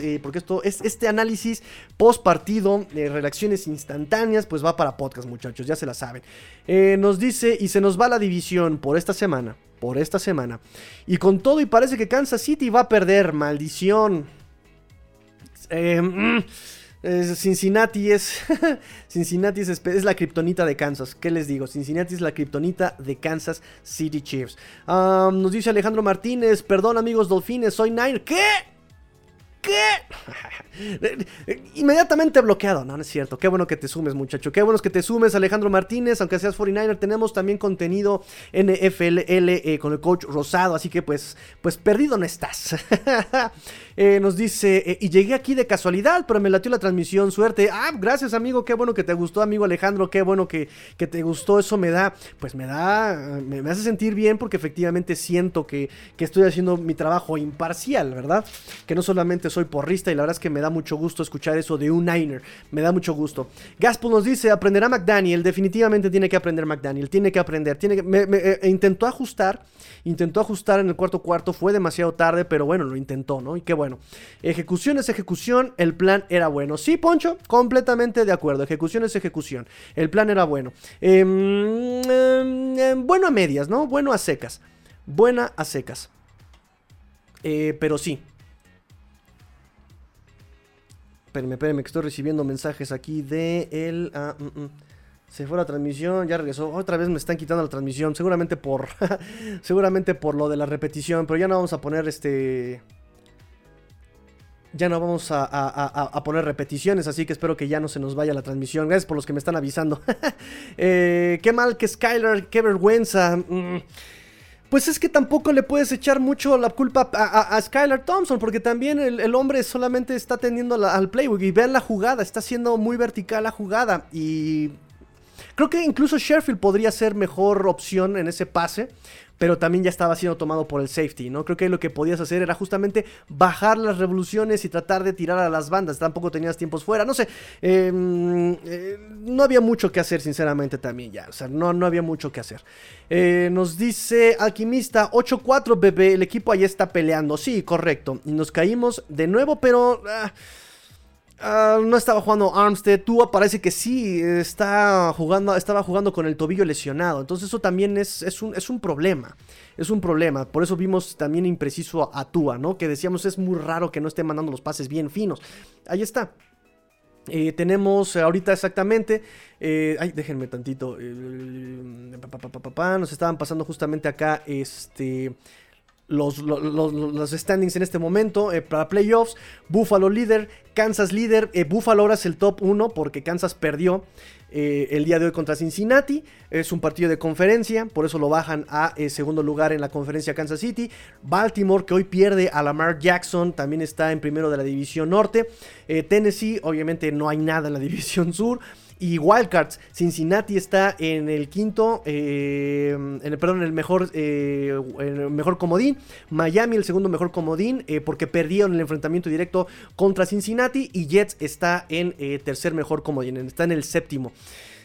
eh, porque esto es este análisis post partido, de reacciones instantáneas, pues va para podcast, muchachos, ya se la saben. Eh, nos dice, y se nos va la división por esta semana, por esta semana. Y con todo, y parece que Kansas City va a perder, maldición. Eh, mm, Cincinnati es. Cincinnati es, es la kriptonita de Kansas. ¿Qué les digo? Cincinnati es la kriptonita de Kansas City Chiefs. nos dice Alejandro Martínez. Perdón, amigos Dolphines, soy Nine. ¿Qué? ¿Qué? Inmediatamente bloqueado. No, no es cierto. Qué bueno que te sumes, muchacho. Qué bueno que te sumes, Alejandro Martínez. Aunque seas 49er, tenemos también contenido NFL eh, con el coach Rosado. Así que, pues, pues perdido no estás. Eh, nos dice, eh, y llegué aquí de casualidad, pero me latió la transmisión. Suerte. Ah, gracias, amigo. Qué bueno que te gustó, amigo Alejandro. Qué bueno que, que te gustó. Eso me da, pues me da, me, hace sentir bien porque efectivamente siento que, que estoy haciendo mi trabajo imparcial, ¿verdad? Que no solamente soy porrista y la verdad es que me da mucho gusto escuchar eso de un Niner. Me da mucho gusto. Gaspol nos dice, aprenderá McDaniel. Definitivamente tiene que aprender McDaniel. Tiene que aprender. Tiene que, me, eh, intentó ajustar. Intentó ajustar en el cuarto cuarto. Fue demasiado tarde, pero bueno, lo intentó, ¿no? Y qué bueno. Ejecución es ejecución. El plan era bueno. Sí, Poncho, completamente de acuerdo. Ejecución es ejecución. El plan era bueno. Em, em, bueno a medias, ¿no? Bueno a secas. Buena a secas. Eh, pero sí, Espérenme, espérenme, que estoy recibiendo mensajes aquí de él. Ah, mm, mm. Se fue la transmisión, ya regresó. Otra vez me están quitando la transmisión. Seguramente por. seguramente por lo de la repetición. Pero ya no vamos a poner este. Ya no vamos a, poner repeticiones, así que espero que ya no se nos vaya la transmisión. Gracias por los que me están avisando. Eh, qué mal que Skylar, qué vergüenza. Mm. Pues es que tampoco le puedes echar mucho la culpa a, Skylar Thompson, porque también el, hombre solamente está atendiendo al playbook y vean la jugada, está siendo muy vertical la jugada y creo que incluso Sheffield podría ser mejor opción en ese pase, pero también ya estaba siendo tomado por el safety, ¿no? Creo que lo que podías hacer era justamente bajar las revoluciones y tratar de tirar a las bandas, tampoco tenías tiempos fuera, no sé, em, eh, no había mucho que hacer sinceramente también ya, o sea, no, no había mucho que hacer. Eh, nos dice Alquimista 8-4 bebé, el equipo ahí está peleando, sí, correcto, y nos caímos de nuevo, pero... Ah, Ah, no estaba jugando Armstead. Tua parece que sí está jugando, estaba jugando con el tobillo lesionado. Entonces eso también es, es, un, es un problema. Es un problema. Por eso vimos también impreciso a, Tua, ¿no? Que decíamos es muy raro que no esté mandando los pases bien finos. Ahí está. Eh, tenemos ahorita exactamente. Eh, ay, déjenme tantito. Eh, nos estaban pasando justamente acá. Este los, los, standings en este momento eh, para playoffs. Buffalo líder, Kansas líder. Eh, Buffalo ahora es el top 1 porque Kansas perdió eh, el día de hoy contra Cincinnati. Es un partido de conferencia, por eso lo bajan a segundo lugar en la conferencia Kansas City. Baltimore, que hoy pierde a Lamar Jackson, también está en primero de la división norte. Tennessee, obviamente no hay nada en la división sur. Y Wildcards, Cincinnati está en el quinto, eh, perdón, en el mejor, eh, el mejor comodín. Miami el segundo mejor comodín eh, porque perdieron el enfrentamiento directo contra Cincinnati. Y Jets está en tercer mejor comodín, está en el séptimo.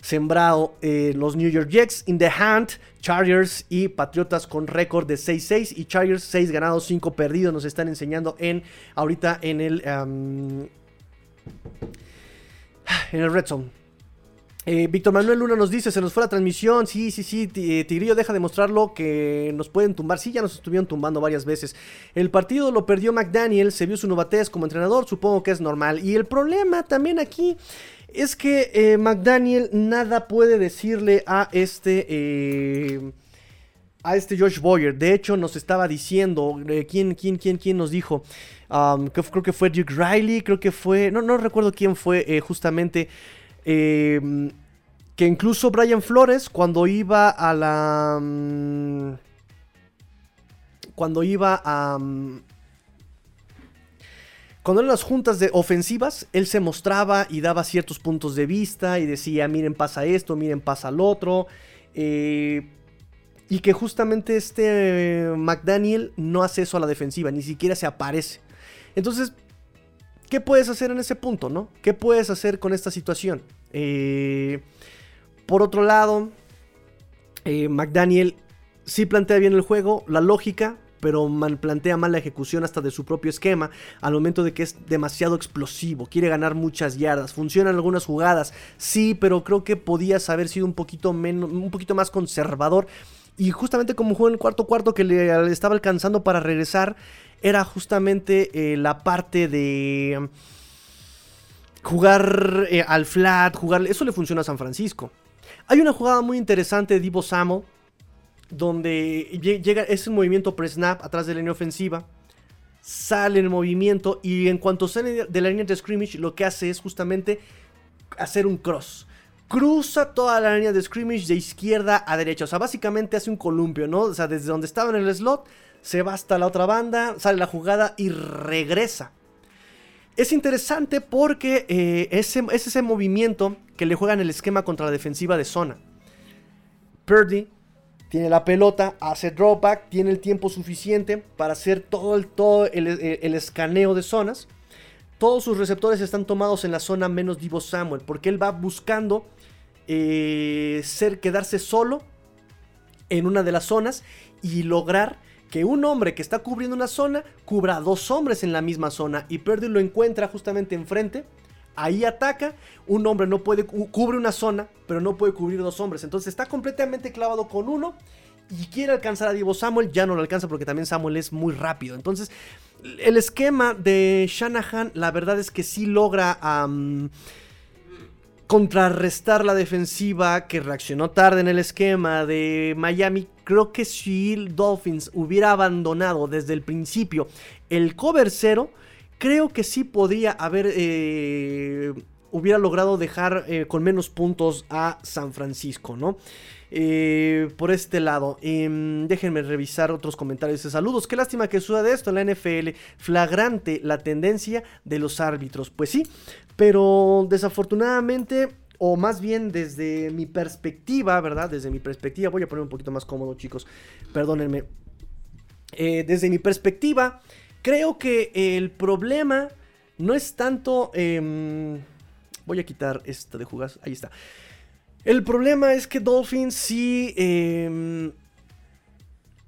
Sembrado los New York Jets, in the hand, Chargers y Patriotas con récord de 6-6 y Chargers 6 ganados, 5 perdidos. Nos están enseñando en ahorita en el, en el Red Zone. Eh, Víctor Manuel Luna nos dice, se nos fue la transmisión, sí, sí, sí, eh, Tigrillo deja de mostrarlo que nos pueden tumbar, sí, ya nos estuvieron tumbando varias veces. El partido lo perdió McDaniel, se vio su novatez como entrenador, supongo que es normal. Y el problema también aquí es que eh, McDaniel nada puede decirle a este... a este Josh Boyer. De hecho, nos estaba diciendo, ¿quién, quién, quién, quién nos dijo? creo que fue Duke Riley, creo que fue, no, no recuerdo quién fue justamente Em, que incluso Brian Flores, cuando iba a la. Mm, cuando iba a. Mm, cuando eran las juntas de ofensivas, él se mostraba y daba ciertos puntos de vista y decía, miren pasa esto, miren pasa lo otro. Eh, y que justamente este McDaniel no hace eso a la defensiva, ni siquiera se aparece. Entonces, ¿Qué puedes hacer en ese punto, no? ¿Qué puedes hacer con esta situación? Eh, por otro lado, eh, McDaniel sí plantea bien el juego, la lógica, pero plantea mal la ejecución hasta de su propio esquema al momento de que es demasiado explosivo, quiere ganar muchas yardas, funcionan algunas jugadas, sí, pero creo que podías haber sido un poquito un poquito más conservador. Y justamente como jugó en el cuarto cuarto que le estaba alcanzando para regresar, era justamente eh, la parte de jugar eh, al flat, jugar... Eso le funciona a San Francisco. Hay una jugada muy interesante de Divo Samo, donde llega ese movimiento pre-snap atrás de la línea ofensiva, sale en movimiento y en cuanto sale de la línea de scrimmage lo que hace es justamente hacer un cross. Cruza toda la línea de scrimmage de izquierda a derecha, o sea, básicamente hace un columpio, ¿no? O sea, desde donde estaba en el slot, se va hasta la otra banda, sale la jugada y regresa. Es interesante porque eh, es ese movimiento que le juegan el esquema contra la defensiva de zona. Purdy tiene la pelota, hace dropback, tiene el tiempo suficiente para hacer todo el, todo el, escaneo de zonas. Todos sus receptores están tomados en la zona menos Divo Samuel, porque él va buscando eh, ser, quedarse solo en una de las zonas y lograr que un hombre que está cubriendo una zona cubra a dos hombres en la misma zona y Purdy lo encuentra justamente enfrente. Ahí ataca, un hombre no puede cubre una zona, pero no puede cubrir dos hombres. Entonces está completamente clavado con uno y quiere alcanzar a Divo Samuel, ya no lo alcanza porque también Samuel es muy rápido. Entonces, el esquema de Shanahan, la verdad es que sí logra contrarrestar la defensiva que reaccionó tarde en el esquema de Miami. Creo que si Dolphins hubiera abandonado desde el principio el cover cero, creo que sí podría haber... Eh, hubiera logrado dejar eh, con menos puntos a San Francisco, ¿no? Eh, por este lado, em, déjenme revisar otros comentarios de saludos. Qué lástima que suceda esto en la NFL. Flagrante la tendencia de los árbitros. Pues sí, pero desafortunadamente, o más bien desde mi perspectiva, ¿verdad? Desde mi perspectiva, voy a poner un poquito más cómodo, chicos. Perdónenme. Eh, desde mi perspectiva, creo que el problema no es tanto... Em, voy a quitar esto de jugas. Ahí está. El problema es que Dolphins sí... Em,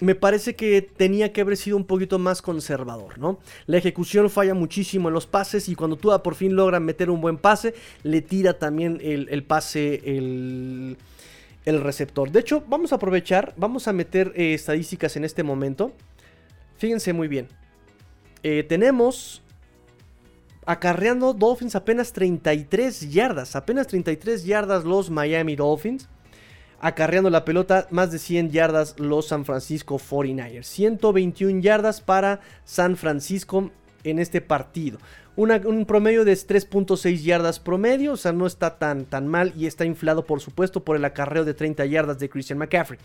me parece que tenía que haber sido un poquito más conservador, ¿no? La ejecución falla muchísimo en los pases y cuando tú por fin logras meter un buen pase, le tira también el, pase el, receptor. De hecho, vamos a aprovechar, vamos a meter eh, estadísticas en este momento. Fíjense muy bien. Eh, tenemos acarreando Dolphins apenas 33 yardas, apenas 33 yardas los Miami Dolphins acarreando la pelota más de 100 yardas los San Francisco 49ers. 121 yardas para San Francisco en este partido un promedio de 3.6 yardas promedio, o sea, no está tan, tan mal y está inflado, por supuesto, por el acarreo de 30 yardas de Christian McCaffrey.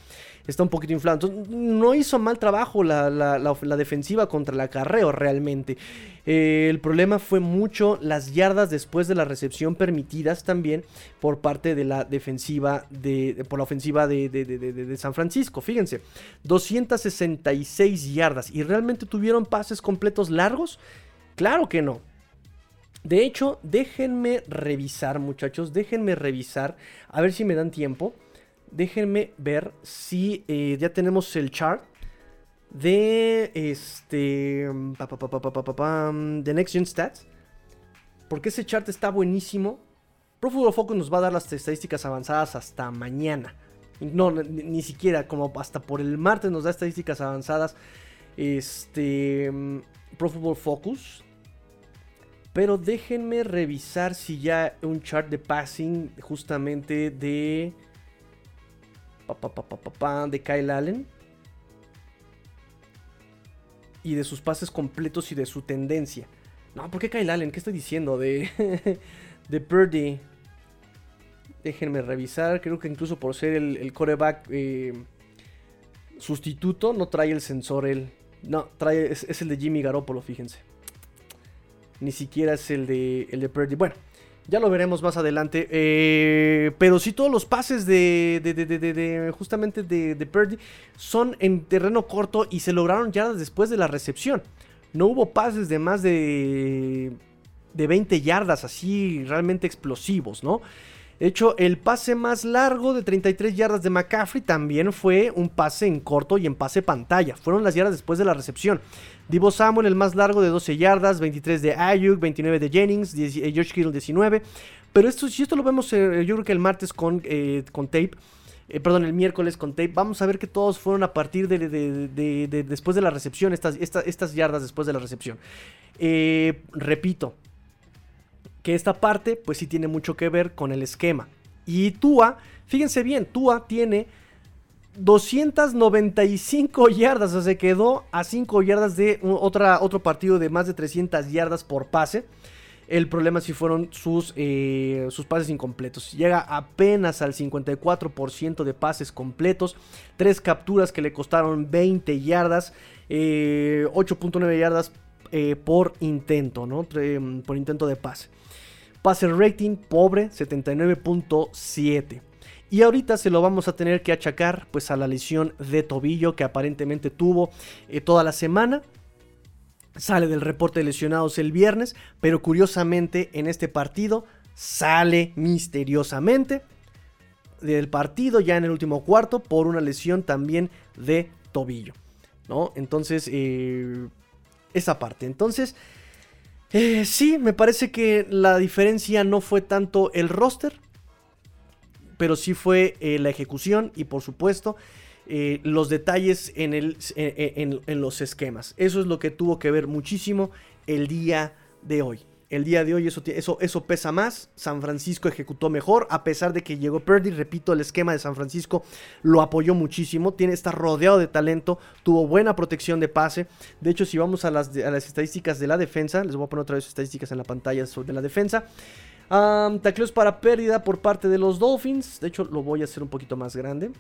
Está un poquito inflado. Entonces, no hizo mal trabajo la, defensiva contra el acarreo realmente. Eh, el problema fue mucho las yardas después de la recepción permitidas también por parte de la defensiva, de, por la ofensiva de, de San Francisco. Fíjense, 266 yardas y realmente tuvieron pases completos largos. Claro que no. De hecho, déjenme revisar, muchachos. Déjenme revisar. A ver si me dan tiempo. Déjenme ver si eh, ya tenemos el chart de este. de Next Gen Stats. Porque ese chart está buenísimo. Pro Football Focus nos va a dar las estadísticas avanzadas hasta mañana. No, ni, ni, siquiera, como hasta por el martes nos da estadísticas avanzadas. Este. Pro Football Focus. Pero déjenme revisar si ya un chart de passing justamente de... de Kyle Allen. Y de sus pases completos y de su tendencia. No, ¿por qué Kyle Allen? ¿Qué estoy diciendo? De, de Purdy. Déjenme revisar. Creo que incluso por ser el, coreback eh, sustituto, no trae el sensor él. No, trae, es el de Jimmy Garoppolo, fíjense ni siquiera es el de, el de Purdy. Bueno, ya lo veremos más adelante. Eh, pero sí, todos los pases de, de, justamente de, Purdy son en terreno corto y se lograron ya después de la recepción. No hubo pases de más de, de 20 yardas así realmente explosivos, ¿no? De hecho, el pase más largo de 33 yardas de McCaffrey también fue un pase en corto y en pase pantalla. Fueron las yardas después de la recepción. Divo Samuel, el más largo de 12 yardas, 23 de Ayuk, 29 de Jennings, eh, George Kittle 19. Pero esto, si esto lo vemos, eh, yo creo que el martes con, eh, con tape. perdón, el miércoles con tape. Vamos a ver que todos fueron a partir de, después de la recepción, estas, estas yardas después de la recepción. repito, que esta parte pues sí tiene mucho que ver con el esquema. Y Tua, fíjense bien, Tua tiene 295 yardas, o sea, se quedó a 5 yardas de otra, otro partido de más de 300 yardas por pase. El problema sí fueron sus, eh, sus pases incompletos. Llega apenas al 54% de pases completos. Tres capturas que le costaron 20 yardas. 8.9 eh, yardas eh, por intento, ¿no? por intento de pase. Pase rating pobre, 79.7. Y ahorita se lo vamos a tener que achacar pues a la lesión de tobillo que aparentemente tuvo eh, toda la semana. Sale del reporte de lesionados el viernes, pero curiosamente en este partido sale misteriosamente del partido ya en el último cuarto por una lesión también de tobillo. ¿no? Entonces, eh, esa parte. Entonces, eh, sí, me parece que la diferencia no fue tanto el roster, pero sí fue eh, la ejecución y por supuesto eh, los detalles en, el, en los esquemas. Eso es lo que tuvo que ver muchísimo el día de hoy. El día de hoy eso, eso, eso pesa más. San Francisco ejecutó mejor. A pesar de que llegó Purdy, repito, el esquema de San Francisco lo apoyó muchísimo. Tiene, está rodeado de talento. Tuvo buena protección de pase. De hecho, si vamos a las, las estadísticas de la defensa, les voy a poner otra vez estadísticas en la pantalla sobre la defensa. Tacleos para pérdida por parte de los Dolphins. De hecho, lo voy a hacer un poquito más grande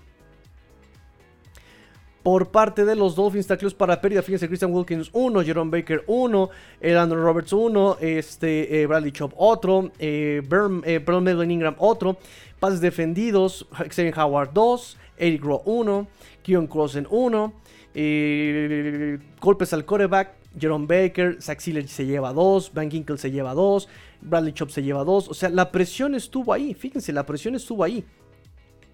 por parte de los Dolphins, tacleos para pérdida. Fíjense, Christian Wilkins 1, Jerome Baker 1, Andrew Roberts 1, este, eh, Bradley Chop otro, eh, Berm, eh, Ingram otro, pases defendidos, Xavier Howard 2, Eric Rowe 1, Keon Crossen 1, golpes al coreback, Jerome Baker, Zach Sealer se lleva 2, Van Ginkle se lleva 2, Bradley Chop se lleva 2, o sea, la presión estuvo ahí, fíjense, la presión estuvo ahí.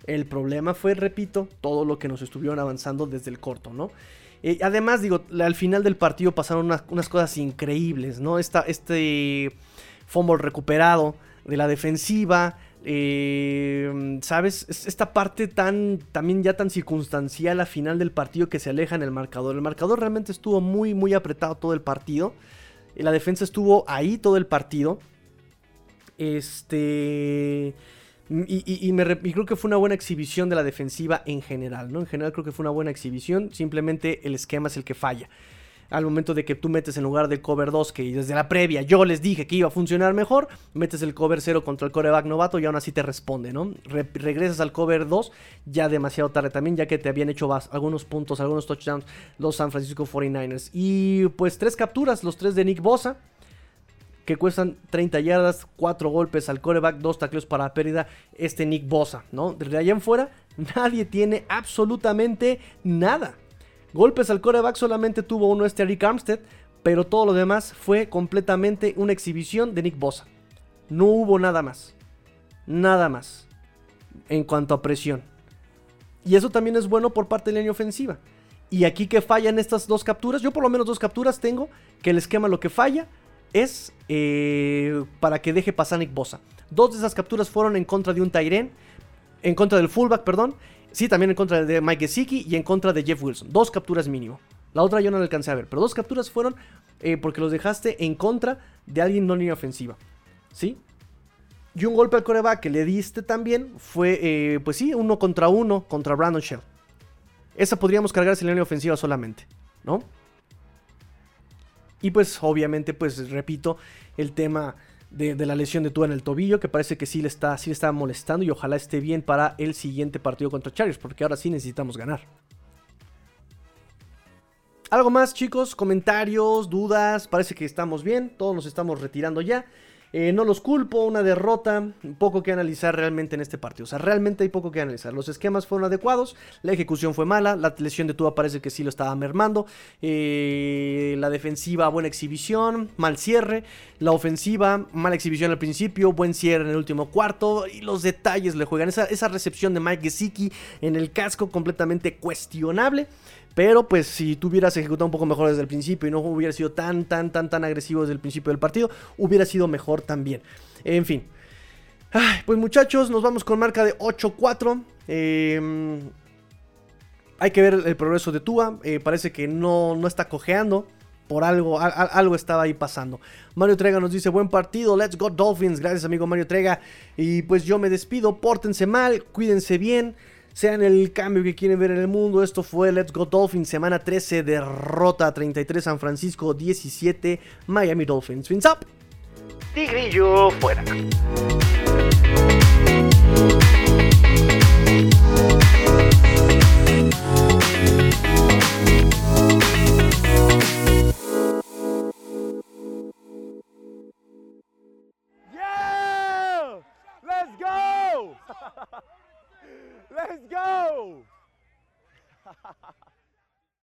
El problema fue, repito, todo lo que nos estuvieron avanzando desde el corto, ¿no? Eh, además, digo, al final del partido pasaron unas, cosas increíbles, ¿no? este fumble recuperado de la defensiva, eh, ¿Sabes? Esta parte tan, también ya tan circunstancial a final del partido que se aleja en el marcador. El marcador realmente estuvo muy, muy apretado todo el partido. La defensa estuvo ahí todo el partido. Este. Y, me, creo que fue una buena exhibición de la defensiva en general, ¿no? En general creo que fue una buena exhibición, simplemente el esquema es el que falla. Al momento de que tú metes en lugar del cover 2, que desde la previa yo les dije que iba a funcionar mejor, metes el cover 0 contra el coreback novato y aún así te responde, ¿no? regresas al cover 2 ya demasiado tarde también, ya que te habían hecho algunos puntos, algunos touchdowns los San Francisco 49ers. Y pues tres capturas, los tres de Nick Bosa que cuestan 30 yardas, 4 golpes al coreback, 2 tacleos para pérdida, este Nick Bosa, ¿no? Desde allá en fuera, nadie tiene absolutamente nada. Golpes al coreback solamente tuvo uno este Rick Armstead, pero todo lo demás fue completamente una exhibición de Nick Bosa. No hubo nada más. Nada más. En cuanto a presión. Y eso también es bueno por parte de la línea ofensiva. Y aquí que fallan estas dos capturas, yo por lo menos dos capturas tengo, que el esquema lo que falla es eh, para que deje pasar Nick Bosa. Dos de esas capturas fueron en contra de un Tyren, en contra del fullback, perdón. Sí, también en contra de Mike Gesicki y en contra de Jeff Wilson. Dos capturas mínimo. La otra yo no la alcancé a ver, pero dos capturas fueron eh, porque los dejaste en contra de alguien no línea ofensiva. ¿Sí? Y un golpe al coreback que le diste también fue, eh, pues sí, uno contra uno contra Brandon Shell. Esa podríamos cargarse en línea ofensiva solamente, ¿no? Y pues obviamente, pues repito, el tema de, la lesión de Tua en el tobillo, que parece que sí le, está, sí le está molestando y ojalá esté bien para el siguiente partido contra Chargers, porque ahora sí necesitamos ganar. ¿Algo más chicos? ¿Comentarios? ¿Dudas? Parece que estamos bien, todos nos estamos retirando ya. Eh, no los culpo, una derrota, poco que analizar realmente en este partido. O sea, realmente hay poco que analizar. Los esquemas fueron adecuados, la ejecución fue mala, la lesión de Tua parece que sí lo estaba mermando, eh, la defensiva, buena exhibición, mal cierre, la ofensiva, mala exhibición al principio, buen cierre en el último cuarto y los detalles le juegan. Esa, esa recepción de Mike Gesicki en el casco completamente cuestionable. Pero pues si tú hubieras ejecutado un poco mejor desde el principio y no hubiera sido tan, tan, tan, tan agresivo desde el principio del partido, hubiera sido mejor también. En fin. pues muchachos, nos vamos con marca de 8-4. Em, hay que ver el progreso de Tua. Eh, parece que no, no está cojeando. Por algo, algo estaba ahí pasando. Mario Trega nos dice, buen partido, let's go Dolphins. Gracias amigo Mario Trega. Y pues yo me despido, pórtense mal, cuídense bien sean el cambio que quieren ver en el mundo. Esto fue Let's Go Dolphins, semana 13, derrota 33 San Francisco, 17 Miami Dolphins. Fins up. Tigrillo fuera. Let's go!